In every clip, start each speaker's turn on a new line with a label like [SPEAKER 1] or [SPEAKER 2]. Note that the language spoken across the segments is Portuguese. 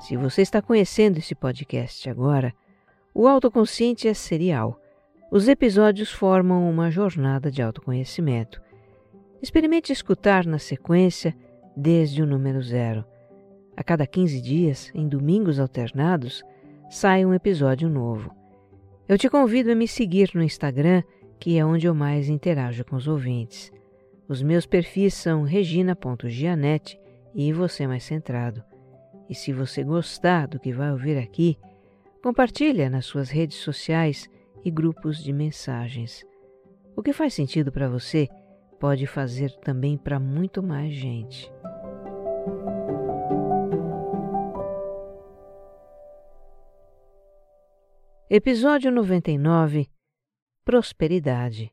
[SPEAKER 1] Se você está conhecendo esse podcast agora, o autoconsciente é serial. Os episódios formam uma jornada de autoconhecimento. Experimente escutar na sequência desde o número zero. A cada 15 dias, em domingos alternados, sai um episódio novo. Eu te convido a me seguir no Instagram, que é onde eu mais interajo com os ouvintes. Os meus perfis são regina.gianete e você mais centrado. E se você gostar do que vai ouvir aqui, compartilha nas suas redes sociais e grupos de mensagens. O que faz sentido para você pode fazer também para muito mais gente. Episódio 99 Prosperidade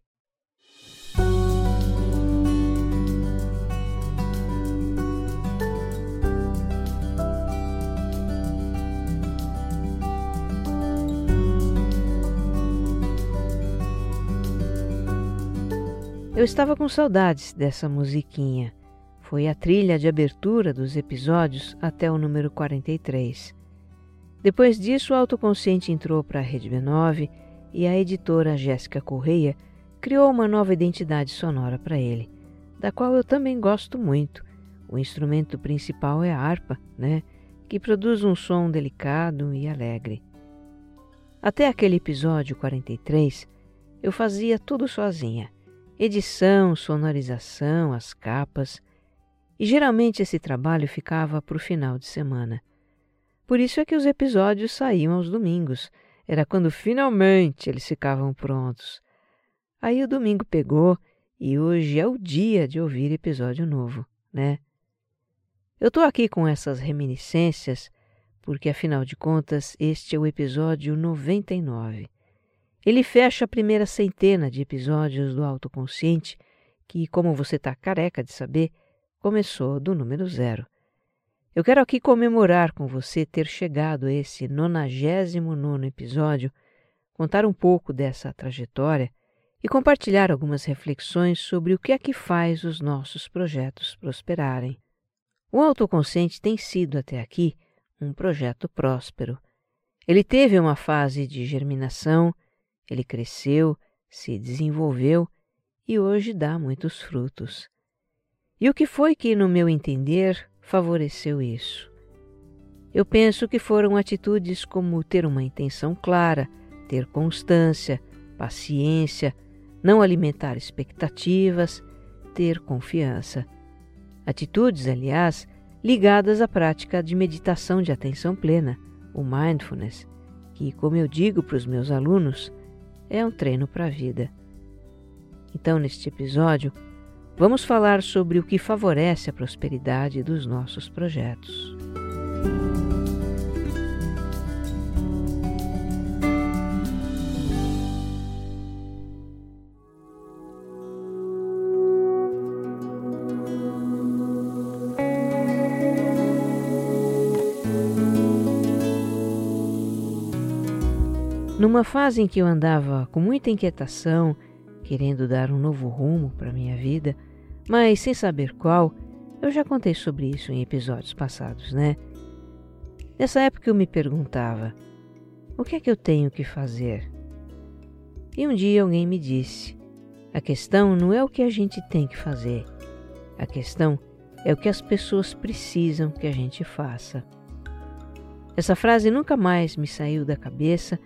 [SPEAKER 1] Eu estava com saudades dessa musiquinha. Foi a trilha de abertura dos episódios até o número 43. Depois disso, o autoconsciente entrou para a Rede B9 e a editora Jéssica Correia criou uma nova identidade sonora para ele, da qual eu também gosto muito. O instrumento principal é a harpa, né, que produz um som delicado e alegre. Até aquele episódio 43, eu fazia tudo sozinha edição, sonorização, as capas, e geralmente esse trabalho ficava para o final de semana. Por isso é que os episódios saíam aos domingos, era quando finalmente eles ficavam prontos. Aí o domingo pegou e hoje é o dia de ouvir episódio novo, né? Eu estou aqui com essas reminiscências porque, afinal de contas, este é o episódio 99. Ele fecha a primeira centena de episódios do autoconsciente, que, como você está careca de saber, começou do número zero. Eu quero aqui comemorar com você ter chegado a esse 99 episódio, contar um pouco dessa trajetória e compartilhar algumas reflexões sobre o que é que faz os nossos projetos prosperarem. O autoconsciente tem sido até aqui um projeto próspero. Ele teve uma fase de germinação, ele cresceu, se desenvolveu e hoje dá muitos frutos. E o que foi que, no meu entender, favoreceu isso? Eu penso que foram atitudes como ter uma intenção clara, ter constância, paciência, não alimentar expectativas, ter confiança. Atitudes, aliás, ligadas à prática de meditação de atenção plena, o mindfulness, que, como eu digo para os meus alunos, é um treino para a vida. Então, neste episódio, vamos falar sobre o que favorece a prosperidade dos nossos projetos. Numa fase em que eu andava com muita inquietação, querendo dar um novo rumo para minha vida, mas sem saber qual, eu já contei sobre isso em episódios passados, né? Nessa época eu me perguntava: o que é que eu tenho que fazer? E um dia alguém me disse: a questão não é o que a gente tem que fazer, a questão é o que as pessoas precisam que a gente faça. Essa frase nunca mais me saiu da cabeça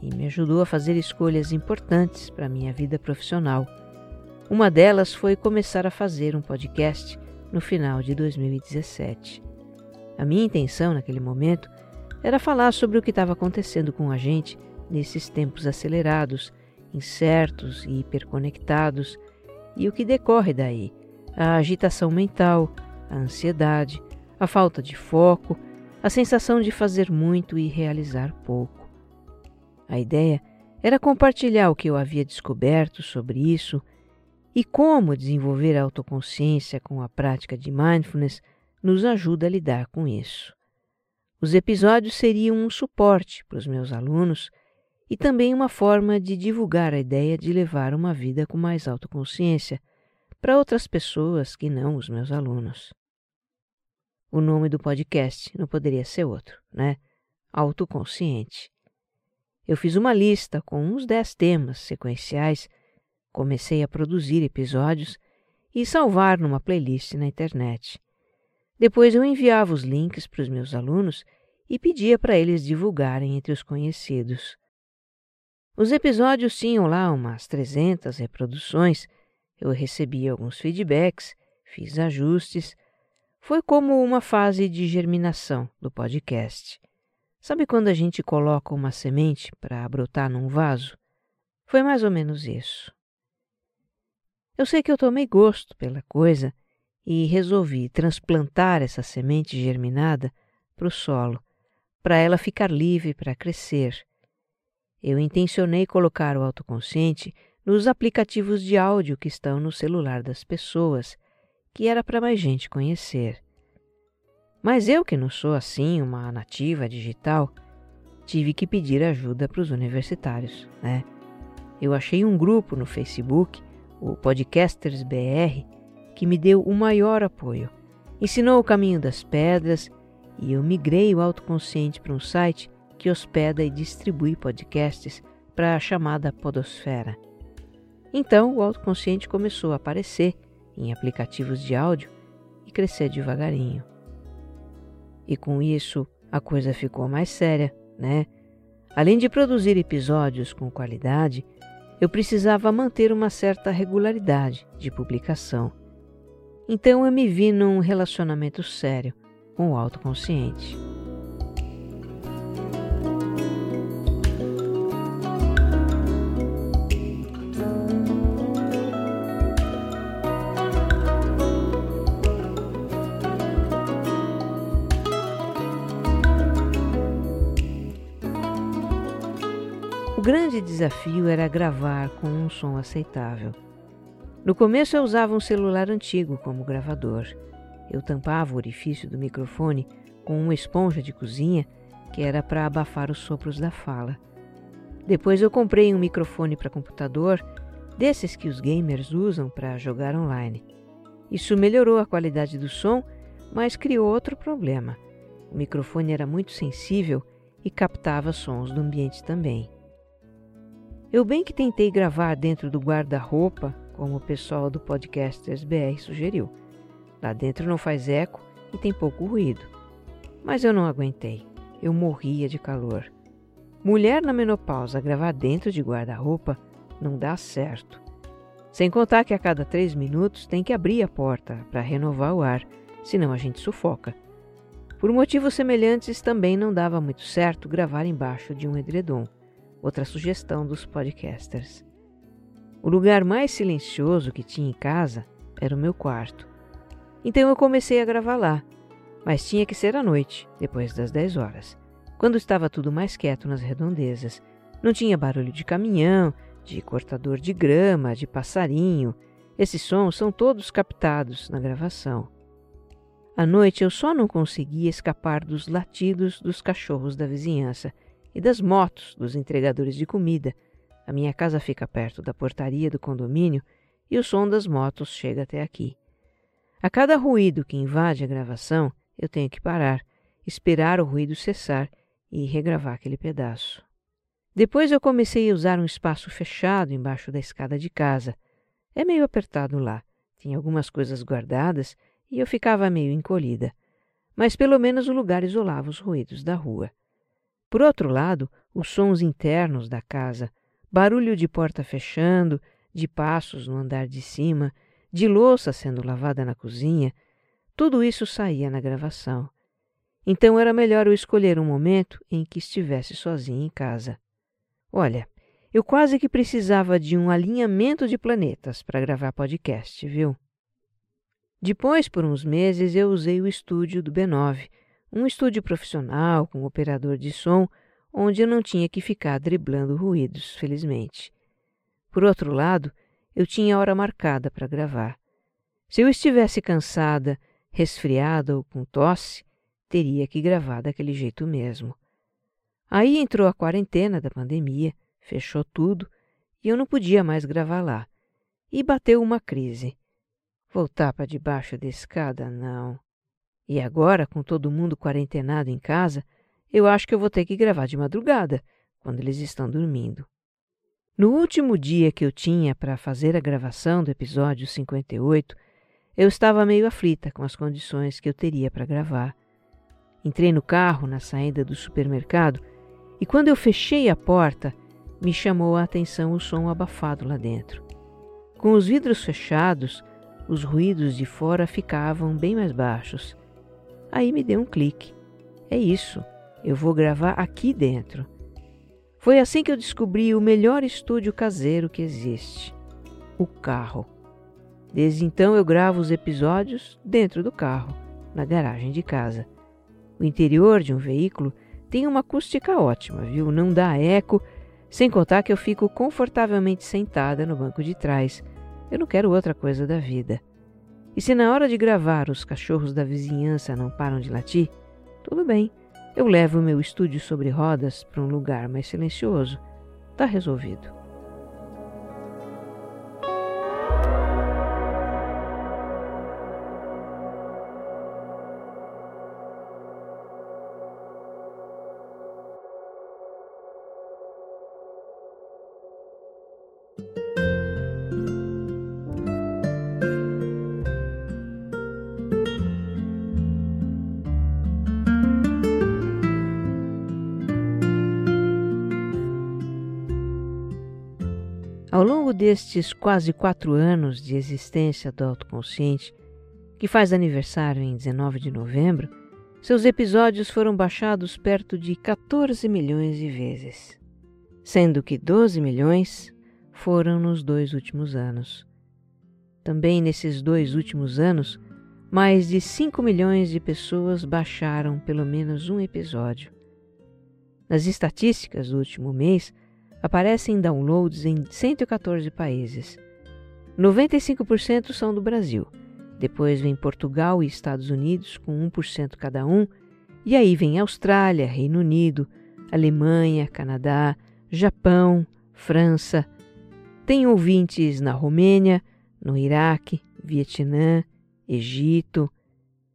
[SPEAKER 1] e me ajudou a fazer escolhas importantes para minha vida profissional. Uma delas foi começar a fazer um podcast no final de 2017. A minha intenção naquele momento era falar sobre o que estava acontecendo com a gente nesses tempos acelerados, incertos e hiperconectados e o que decorre daí: a agitação mental, a ansiedade, a falta de foco a sensação de fazer muito e realizar pouco. A ideia era compartilhar o que eu havia descoberto sobre isso e como desenvolver a autoconsciência com a prática de mindfulness nos ajuda a lidar com isso. Os episódios seriam um suporte para os meus alunos e também uma forma de divulgar a ideia de levar uma vida com mais autoconsciência para outras pessoas que não os meus alunos. O nome do podcast não poderia ser outro, né? Autoconsciente. Eu fiz uma lista com uns 10 temas sequenciais, comecei a produzir episódios e salvar numa playlist na internet. Depois eu enviava os links para os meus alunos e pedia para eles divulgarem entre os conhecidos. Os episódios tinham lá umas 300 reproduções, eu recebi alguns feedbacks, fiz ajustes foi como uma fase de germinação do podcast. Sabe quando a gente coloca uma semente para brotar num vaso? Foi mais ou menos isso. Eu sei que eu tomei gosto pela coisa e resolvi transplantar essa semente germinada para o solo, para ela ficar livre para crescer. Eu intencionei colocar o autoconsciente nos aplicativos de áudio que estão no celular das pessoas que era para mais gente conhecer. Mas eu, que não sou assim uma nativa digital, tive que pedir ajuda para os universitários, né? Eu achei um grupo no Facebook, o Podcasters BR, que me deu o maior apoio. Ensinou o caminho das pedras e eu migrei o autoconsciente para um site que hospeda e distribui podcasts para a chamada Podosfera. Então o autoconsciente começou a aparecer em aplicativos de áudio e crescer devagarinho. E com isso a coisa ficou mais séria, né? Além de produzir episódios com qualidade, eu precisava manter uma certa regularidade de publicação. Então eu me vi num relacionamento sério com o autoconsciente. O grande desafio era gravar com um som aceitável. No começo eu usava um celular antigo como gravador. Eu tampava o orifício do microfone com uma esponja de cozinha que era para abafar os sopros da fala. Depois eu comprei um microfone para computador, desses que os gamers usam para jogar online. Isso melhorou a qualidade do som, mas criou outro problema. O microfone era muito sensível e captava sons do ambiente também. Eu bem que tentei gravar dentro do guarda-roupa, como o pessoal do Podcasters BR sugeriu. Lá dentro não faz eco e tem pouco ruído. Mas eu não aguentei. Eu morria de calor. Mulher na menopausa gravar dentro de guarda-roupa não dá certo. Sem contar que a cada três minutos tem que abrir a porta para renovar o ar, senão a gente sufoca. Por motivos semelhantes, também não dava muito certo gravar embaixo de um edredom outra sugestão dos podcasters. O lugar mais silencioso que tinha em casa era o meu quarto. Então eu comecei a gravar lá, mas tinha que ser à noite, depois das 10 horas, quando estava tudo mais quieto nas redondezas. Não tinha barulho de caminhão, de cortador de grama, de passarinho. Esses sons são todos captados na gravação. À noite eu só não conseguia escapar dos latidos dos cachorros da vizinhança e das motos dos entregadores de comida. A minha casa fica perto da portaria do condomínio e o som das motos chega até aqui. A cada ruído que invade a gravação, eu tenho que parar, esperar o ruído cessar e regravar aquele pedaço. Depois eu comecei a usar um espaço fechado embaixo da escada de casa. É meio apertado lá. Tinha algumas coisas guardadas e eu ficava meio encolhida, mas pelo menos o lugar isolava os ruídos da rua. Por outro lado, os sons internos da casa, barulho de porta fechando, de passos no andar de cima, de louça sendo lavada na cozinha, tudo isso saía na gravação. Então era melhor eu escolher um momento em que estivesse sozinha em casa. Olha, eu quase que precisava de um alinhamento de planetas para gravar podcast, viu? Depois, por uns meses, eu usei o estúdio do B9, um estúdio profissional com operador de som, onde eu não tinha que ficar driblando ruídos, felizmente. Por outro lado, eu tinha hora marcada para gravar. Se eu estivesse cansada, resfriada ou com tosse, teria que gravar daquele jeito mesmo. Aí entrou a quarentena da pandemia, fechou tudo e eu não podia mais gravar lá. E bateu uma crise. Voltar para debaixo da escada, não. E agora, com todo mundo quarentenado em casa, eu acho que eu vou ter que gravar de madrugada, quando eles estão dormindo. No último dia que eu tinha para fazer a gravação do episódio 58, eu estava meio aflita com as condições que eu teria para gravar. Entrei no carro na saída do supermercado e quando eu fechei a porta, me chamou a atenção o som abafado lá dentro. Com os vidros fechados, os ruídos de fora ficavam bem mais baixos. Aí me deu um clique. É isso, eu vou gravar aqui dentro. Foi assim que eu descobri o melhor estúdio caseiro que existe: o carro. Desde então eu gravo os episódios dentro do carro, na garagem de casa. O interior de um veículo tem uma acústica ótima, viu? Não dá eco sem contar que eu fico confortavelmente sentada no banco de trás. Eu não quero outra coisa da vida. E se na hora de gravar os cachorros da vizinhança não param de latir, tudo bem. Eu levo o meu estúdio sobre rodas para um lugar mais silencioso. Tá resolvido. Ao longo destes quase quatro anos de existência do autoconsciente, que faz aniversário em 19 de novembro, seus episódios foram baixados perto de 14 milhões de vezes, sendo que 12 milhões foram nos dois últimos anos. Também nesses dois últimos anos, mais de 5 milhões de pessoas baixaram pelo menos um episódio. Nas estatísticas do último mês, aparecem downloads em 114 países. 95% são do Brasil. Depois vem Portugal e Estados Unidos, com 1% cada um. E aí vem Austrália, Reino Unido, Alemanha, Canadá, Japão, França. Tem ouvintes na Romênia, no Iraque, Vietnã, Egito,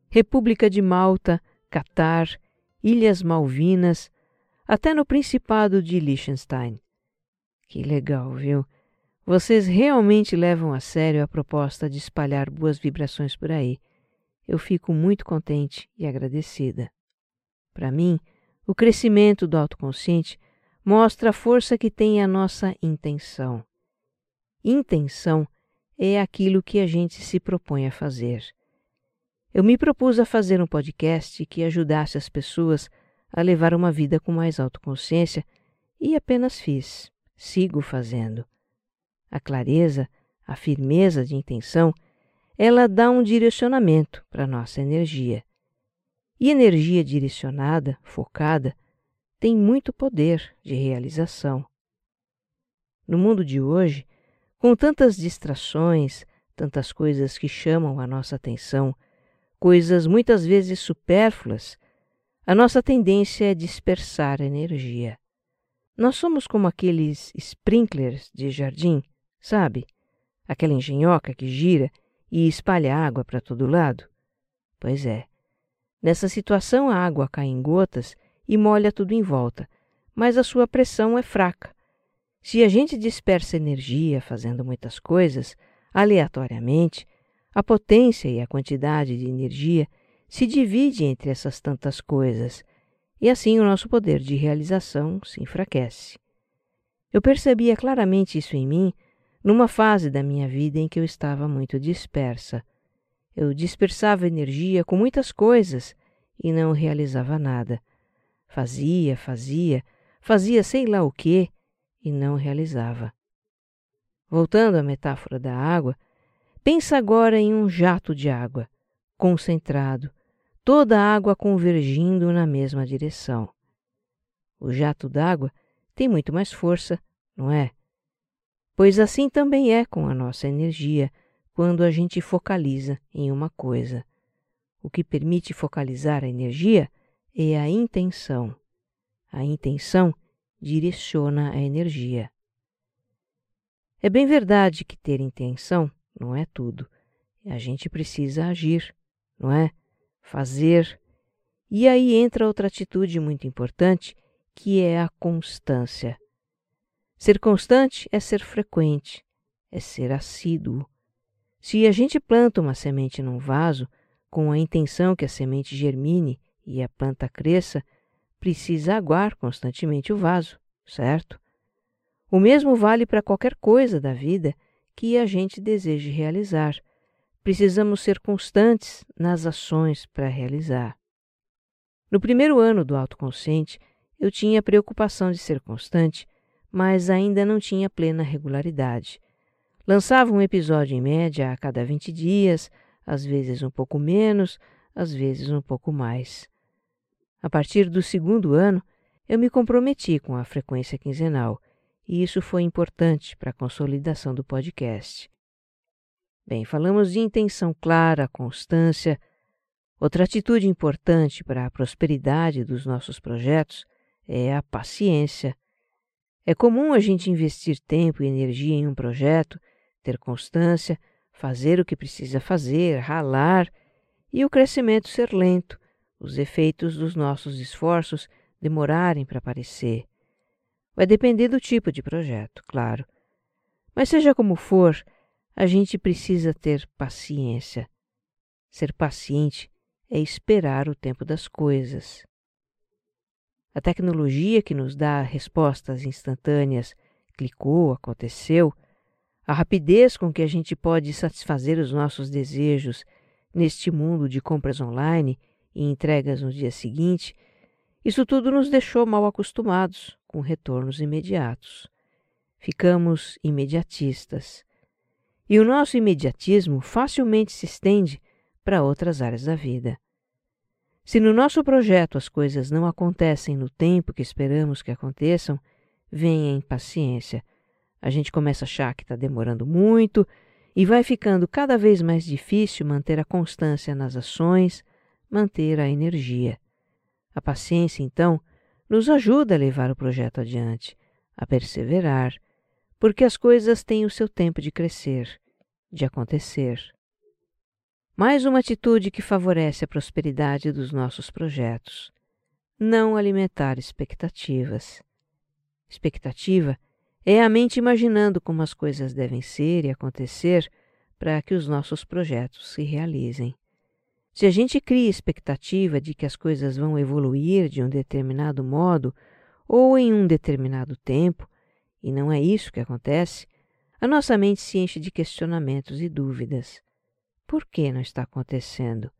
[SPEAKER 1] República de Malta, Catar, Ilhas Malvinas, até no Principado de Liechtenstein. Que legal, viu? Vocês realmente levam a sério a proposta de espalhar boas vibrações por aí. Eu fico muito contente e agradecida. Para mim, o crescimento do autoconsciente mostra a força que tem a nossa intenção. Intenção é aquilo que a gente se propõe a fazer. Eu me propus a fazer um podcast que ajudasse as pessoas a levar uma vida com mais autoconsciência e apenas fiz sigo fazendo. A clareza, a firmeza de intenção, ela dá um direcionamento para a nossa energia. E energia direcionada, focada, tem muito poder de realização. No mundo de hoje, com tantas distrações, tantas coisas que chamam a nossa atenção, coisas muitas vezes supérfluas, a nossa tendência é dispersar energia. Nós somos como aqueles sprinklers de jardim, sabe? Aquela engenhoca que gira e espalha água para todo lado. Pois é. Nessa situação, a água cai em gotas e molha tudo em volta, mas a sua pressão é fraca. Se a gente dispersa energia fazendo muitas coisas, aleatoriamente, A potência e a quantidade de energia se divide entre essas tantas coisas, e assim o nosso poder de realização se enfraquece. Eu percebia claramente isso em mim numa fase da minha vida em que eu estava muito dispersa. Eu dispersava energia com muitas coisas e não realizava nada. Fazia, fazia, fazia sei lá o que e não realizava. Voltando à metáfora da água, pensa agora em um jato de água, concentrado, toda a água convergindo na mesma direção. O jato d'água tem muito mais força, não é? Pois assim também é com a nossa energia quando a gente focaliza em uma coisa. O que permite focalizar a energia é a intenção. A intenção direciona a energia. É bem verdade que ter intenção não é tudo. A gente precisa agir, não é? Fazer. E aí entra outra atitude muito importante, que é a constância. Ser constante é ser frequente, é ser assíduo. Se a gente planta uma semente num vaso com a intenção que a semente germine e a planta cresça, precisa aguar constantemente o vaso, certo? O mesmo vale para qualquer coisa da vida que a gente deseje realizar precisamos ser constantes nas ações para realizar. No primeiro ano do autoconsciente, eu tinha a preocupação de ser constante, mas ainda não tinha plena regularidade. Lançava um episódio em média a cada 20 dias, às vezes um pouco menos, às vezes um pouco mais. A partir do segundo ano, eu me comprometi com a frequência quinzenal, e isso foi importante para a consolidação do podcast. Bem, falamos de intenção clara, constância. Outra atitude importante para a prosperidade dos nossos projetos é a paciência. É comum a gente investir tempo e energia em um projeto, ter constância, fazer o que precisa fazer, ralar e o crescimento ser lento, os efeitos dos nossos esforços demorarem para aparecer. Vai depender do tipo de projeto, claro. Mas seja como for, a gente precisa ter paciência. Ser paciente é esperar o tempo das coisas. A tecnologia que nos dá respostas instantâneas, clicou, aconteceu, a rapidez com que a gente pode satisfazer os nossos desejos neste mundo de compras online e entregas no dia seguinte, isso tudo nos deixou mal acostumados com retornos imediatos. Ficamos imediatistas e o nosso imediatismo facilmente se estende para outras áreas da vida. Se no nosso projeto as coisas não acontecem no tempo que esperamos que aconteçam, vem a impaciência. A gente começa a achar que está demorando muito e vai ficando cada vez mais difícil manter a constância nas ações, manter a energia. A paciência, então, nos ajuda a levar o projeto adiante, a perseverar, porque as coisas têm o seu tempo de crescer, de acontecer. Mais uma atitude que favorece a prosperidade dos nossos projetos. Não alimentar expectativas. Expectativa é a mente imaginando como as coisas devem ser e acontecer para que os nossos projetos se realizem. Se a gente cria expectativa de que as coisas vão evoluir de um determinado modo ou em um determinado tempo, e não é isso que acontece, a nossa mente se enche de questionamentos e dúvidas. Por que não está acontecendo?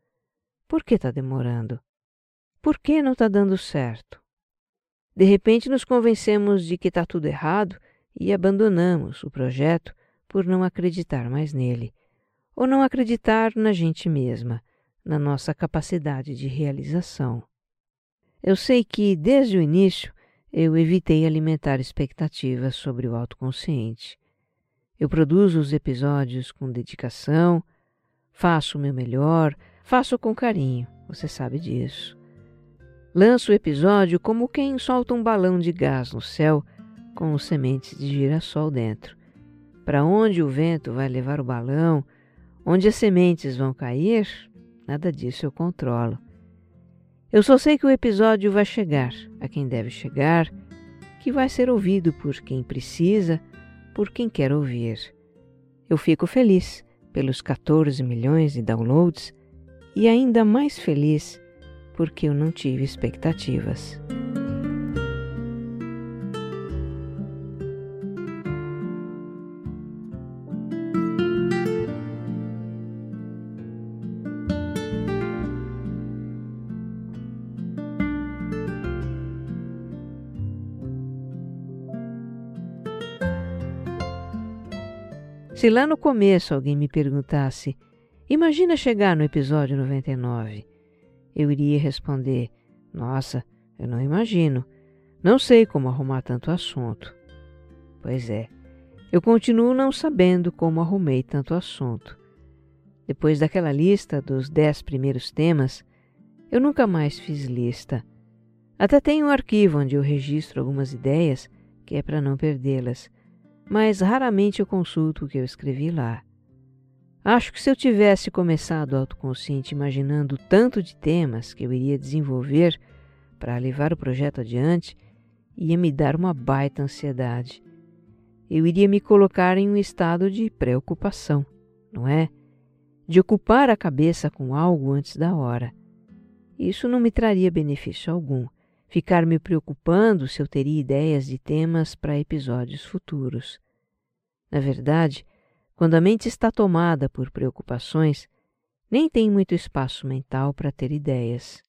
[SPEAKER 1] Por que está demorando? Por que não está dando certo? De repente nos convencemos de que está tudo errado e abandonamos o projeto por não acreditar mais nele, ou não acreditar na gente mesma, na nossa capacidade de realização. Eu sei que, desde o início, eu evitei alimentar expectativas sobre o autoconsciente. Eu produzo os episódios com dedicação, faço o meu melhor, faço com carinho, você sabe disso. Lanço o episódio como quem solta um balão de gás no céu com sementes de girassol dentro. Para onde o vento vai levar o balão, onde as sementes vão cair, nada disso eu controlo. Eu só sei que o episódio vai chegar a quem deve chegar, que vai ser ouvido por quem precisa, por quem quer ouvir. Eu fico feliz pelos 14 milhões de downloads e ainda mais feliz porque eu não tive expectativas. Se lá no começo alguém me perguntasse, imagina chegar no episódio 99, eu iria responder: Nossa, eu não imagino. Não sei como arrumar tanto assunto. Pois é, eu continuo não sabendo como arrumei tanto assunto. Depois daquela lista dos dez primeiros temas, eu nunca mais fiz lista. Até tenho um arquivo onde eu registro algumas ideias, que é para não perdê-las mas raramente eu consulto o que eu escrevi lá. Acho que se eu tivesse começado autoconsciente imaginando tanto de temas que eu iria desenvolver para levar o projeto adiante, ia me dar uma baita ansiedade. Eu iria me colocar em um estado de preocupação, não é? De ocupar a cabeça com algo antes da hora. Isso não me traria benefício algum ficar me preocupando se eu teria ideias de temas para episódios futuros. Na verdade, quando a mente está tomada por preocupações, nem tem muito espaço mental para ter ideias.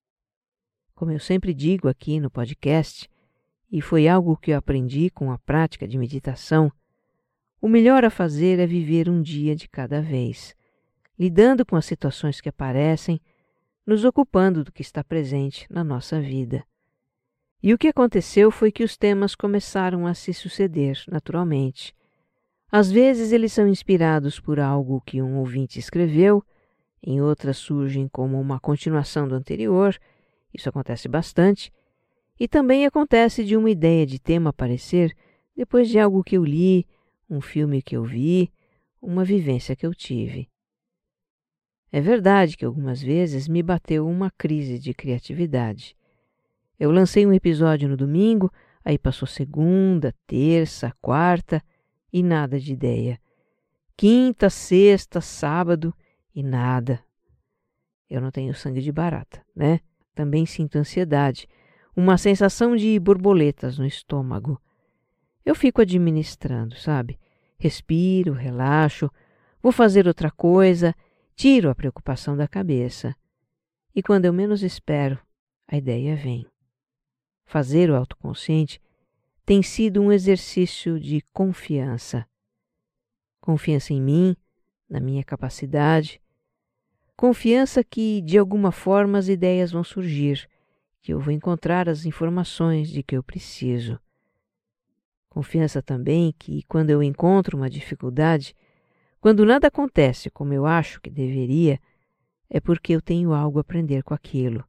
[SPEAKER 1] Como eu sempre digo aqui no podcast, e foi algo que eu aprendi com a prática de meditação, o melhor a fazer é viver um dia de cada vez, lidando com as situações que aparecem, nos ocupando do que está presente na nossa vida. E o que aconteceu foi que os temas começaram a se suceder naturalmente. Às vezes eles são inspirados por algo que um ouvinte escreveu, em outras surgem como uma continuação do anterior, isso acontece bastante, e também acontece de uma ideia de tema aparecer depois de algo que eu li, um filme que eu vi, uma vivência que eu tive. É verdade que algumas vezes me bateu uma crise de criatividade. Eu lancei um episódio no domingo, aí passou segunda, terça, quarta e nada de ideia. Quinta, sexta, sábado e nada. Eu não tenho sangue de barata, né? Também sinto ansiedade, uma sensação de borboletas no estômago. Eu fico administrando, sabe? Respiro, relaxo, vou fazer outra coisa, tiro a preocupação da cabeça. E quando eu menos espero, a ideia vem fazer o autoconsciente tem sido um exercício de confiança. Confiança em mim, na minha capacidade, confiança que de alguma forma as ideias vão surgir, que eu vou encontrar as informações de que eu preciso. Confiança também que, quando eu encontro uma dificuldade, quando nada acontece como eu acho que deveria, é porque eu tenho algo a aprender com aquilo.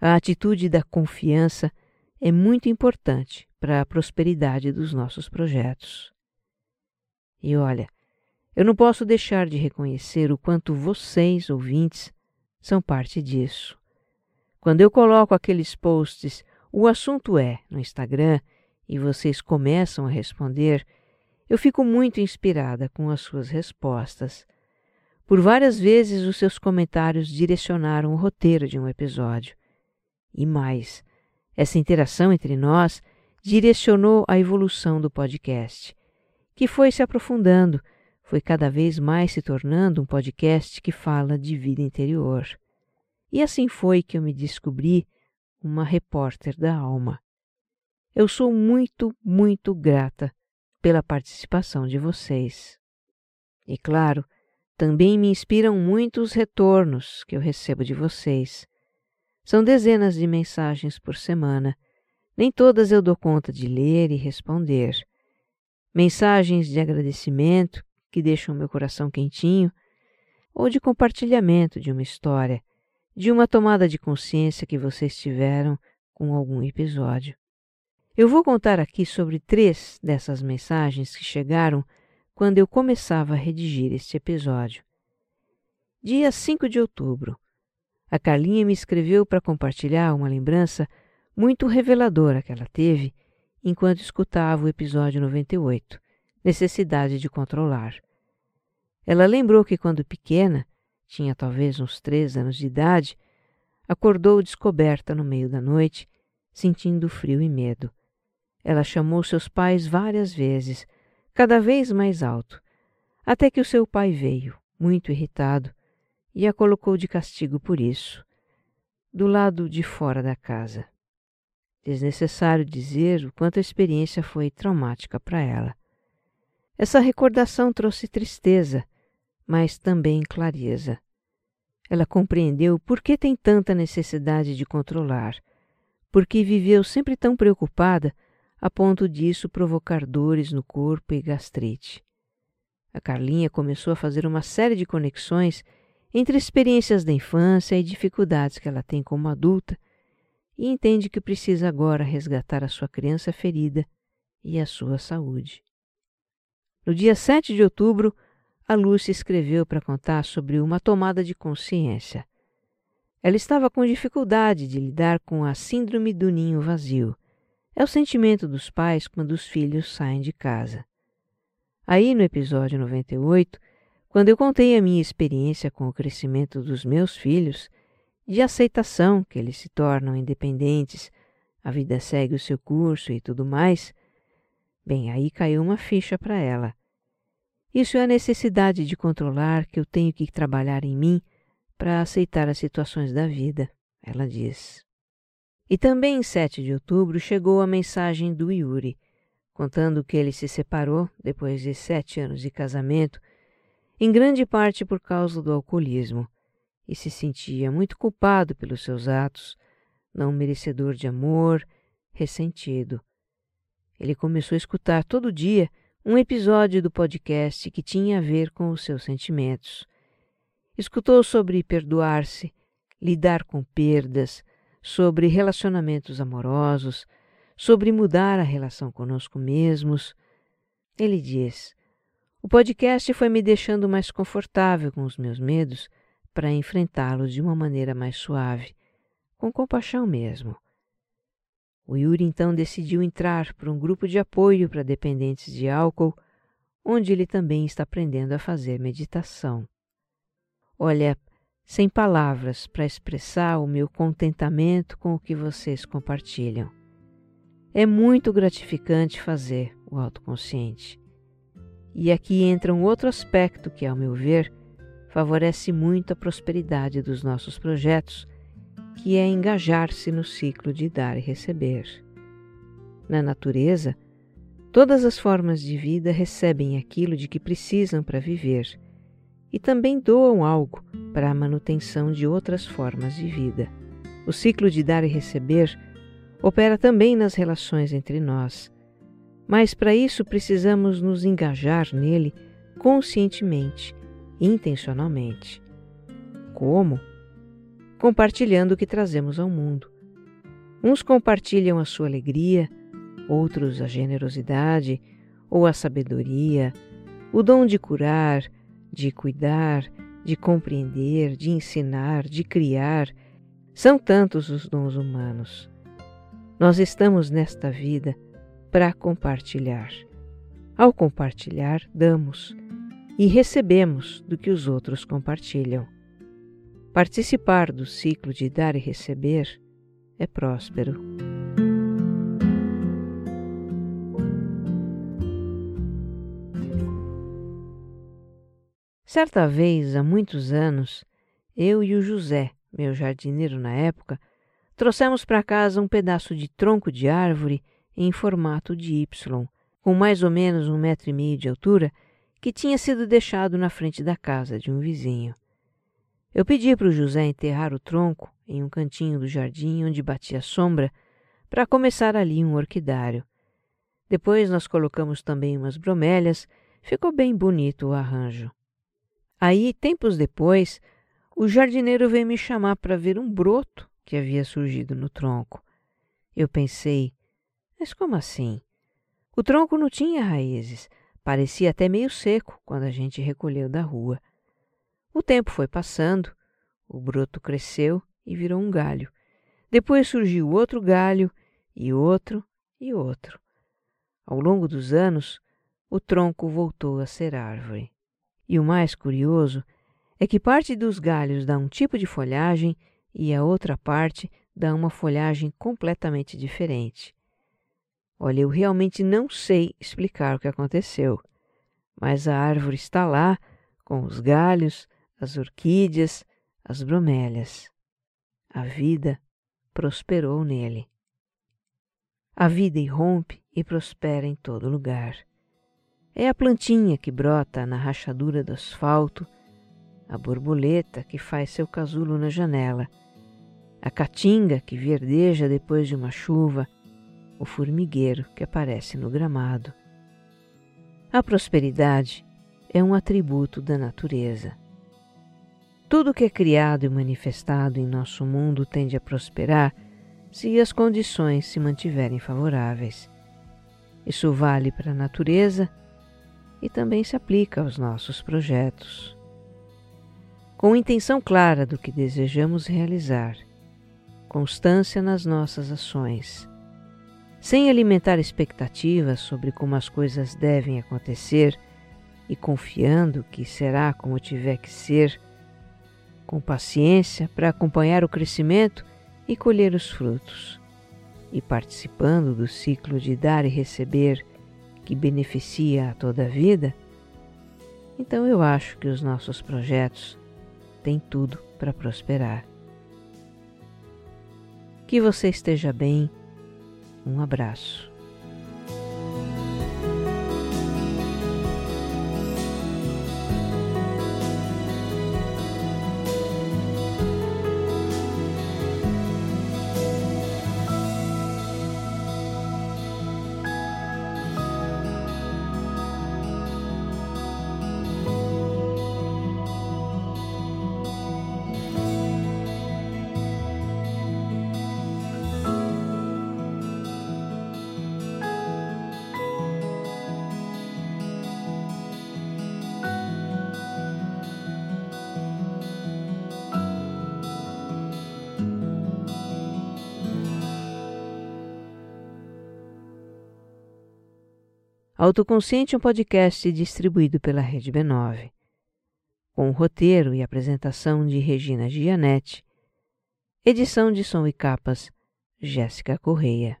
[SPEAKER 1] A atitude da confiança é muito importante para a prosperidade dos nossos projetos. E olha, eu não posso deixar de reconhecer o quanto vocês, ouvintes, são parte disso. Quando eu coloco aqueles posts, o assunto é no Instagram, e vocês começam a responder, eu fico muito inspirada com as suas respostas. Por várias vezes os seus comentários direcionaram o roteiro de um episódio. E mais, essa interação entre nós direcionou a evolução do podcast, que foi se aprofundando, foi cada vez mais se tornando um podcast que fala de vida interior. E assim foi que eu me descobri uma repórter da alma. Eu sou muito, muito grata pela participação de vocês. E claro, também me inspiram muito os retornos que eu recebo de vocês. São dezenas de mensagens por semana. Nem todas eu dou conta de ler e responder. Mensagens de agradecimento que deixam meu coração quentinho, ou de compartilhamento de uma história, de uma tomada de consciência que vocês tiveram com algum episódio. Eu vou contar aqui sobre três dessas mensagens que chegaram quando eu começava a redigir este episódio. Dia 5 de outubro, a Carlinha me escreveu para compartilhar uma lembrança muito reveladora que ela teve enquanto escutava o episódio 98, Necessidade de Controlar. Ela lembrou que quando pequena, tinha talvez uns três anos de idade, acordou descoberta no meio da noite, sentindo frio e medo. Ela chamou seus pais várias vezes, cada vez mais alto, até que o seu pai veio, muito irritado, e a colocou de castigo por isso, do lado de fora da casa. Desnecessário dizer o quanto a experiência foi traumática para ela. Essa recordação trouxe tristeza, mas também clareza. Ela compreendeu por que tem tanta necessidade de controlar, porque viveu sempre tão preocupada a ponto disso provocar dores no corpo e gastrite. A Carlinha começou a fazer uma série de conexões entre experiências da infância e dificuldades que ela tem como adulta e entende que precisa agora resgatar a sua criança ferida e a sua saúde. No dia 7 de outubro, a Lúcia escreveu para contar sobre uma tomada de consciência. Ela estava com dificuldade de lidar com a síndrome do ninho vazio. É o sentimento dos pais quando os filhos saem de casa. Aí, no episódio 98, quando eu contei a minha experiência com o crescimento dos meus filhos, de aceitação que eles se tornam independentes, a vida segue o seu curso e tudo mais, bem, aí caiu uma ficha para ela. Isso é a necessidade de controlar que eu tenho que trabalhar em mim para aceitar as situações da vida, ela diz. E também em 7 de outubro chegou a mensagem do Yuri, contando que ele se separou depois de sete anos de casamento, em grande parte por causa do alcoolismo, e se sentia muito culpado pelos seus atos, não merecedor de amor, ressentido. Ele começou a escutar todo dia um episódio do podcast que tinha a ver com os seus sentimentos. Escutou sobre perdoar-se, lidar com perdas, sobre relacionamentos amorosos, sobre mudar a relação conosco mesmos. Ele diz: O podcast foi me deixando mais confortável com os meus medos para enfrentá-los de uma maneira mais suave, com compaixão mesmo. O Yuri então decidiu entrar para um grupo de apoio para dependentes de álcool, onde ele também está aprendendo a fazer meditação. Olha, sem palavras para expressar o meu contentamento com o que vocês compartilham. É muito gratificante fazer o autoconsciente. E aqui entra um outro aspecto que, ao meu ver, favorece muito a prosperidade dos nossos projetos, que é engajar-se no ciclo de dar e receber. Na natureza, todas as formas de vida recebem aquilo de que precisam para viver e também doam algo para a manutenção de outras formas de vida. O ciclo de dar e receber opera também nas relações entre nós. Mas para isso precisamos nos engajar nele conscientemente, intencionalmente. Como? Compartilhando o que trazemos ao mundo. Uns compartilham a sua alegria, outros a generosidade ou a sabedoria, o dom de curar, de cuidar, de compreender, de ensinar, de criar. São tantos os dons humanos. Nós estamos nesta vida para compartilhar. Ao compartilhar, damos e recebemos do que os outros compartilham. Participar do ciclo de dar e receber é próspero. Certa vez, há muitos anos, eu e o José, meu jardineiro na época, Trouxemos para casa um pedaço de tronco de árvore em formato de Y, com mais ou menos um metro e meio de altura, que tinha sido deixado na frente da casa de um vizinho. Eu pedi para o José enterrar o tronco em um cantinho do jardim onde batia sombra, para começar ali um orquidário. Depois nós colocamos também umas bromélias, ficou bem bonito o arranjo. Aí, tempos depois, o jardineiro veio me chamar para ver um broto que havia surgido no tronco. Eu pensei, mas como assim? O tronco não tinha raízes, parecia até meio seco quando a gente recolheu da rua. O tempo foi passando, o broto cresceu e virou um galho. Depois surgiu outro galho, e outro, e outro. Ao longo dos anos, o tronco voltou a ser árvore. E o mais curioso é que parte dos galhos dá um tipo de folhagem e a outra parte dá uma folhagem completamente diferente. Olha, eu realmente não sei explicar o que aconteceu, mas a árvore está lá, com os galhos, as orquídeas, as bromélias. A vida prosperou nele. A vida irrompe e prospera em todo lugar. É a plantinha que brota na rachadura do asfalto, a borboleta que faz seu casulo na janela, a caatinga que verdeja depois de uma chuva, o formigueiro que aparece no gramado. A prosperidade é um atributo da natureza. Tudo que é criado e manifestado em nosso mundo tende a prosperar se as condições se mantiverem favoráveis. Isso vale para a natureza e também se aplica aos nossos projetos. Com intenção clara do que desejamos realizar, constância nas nossas ações, sem alimentar expectativas sobre como as coisas devem acontecer e confiando que será como tiver que ser, com paciência para acompanhar o crescimento e colher os frutos, e participando do ciclo de dar e receber que beneficia a toda a vida, então eu acho que os nossos projetos têm tudo para prosperar. Que você esteja bem. Um abraço. Autoconsciente é um podcast distribuído pela Rede B9, com o roteiro e apresentação de Regina Gianetti, edição de som e capas Jéssica Correia.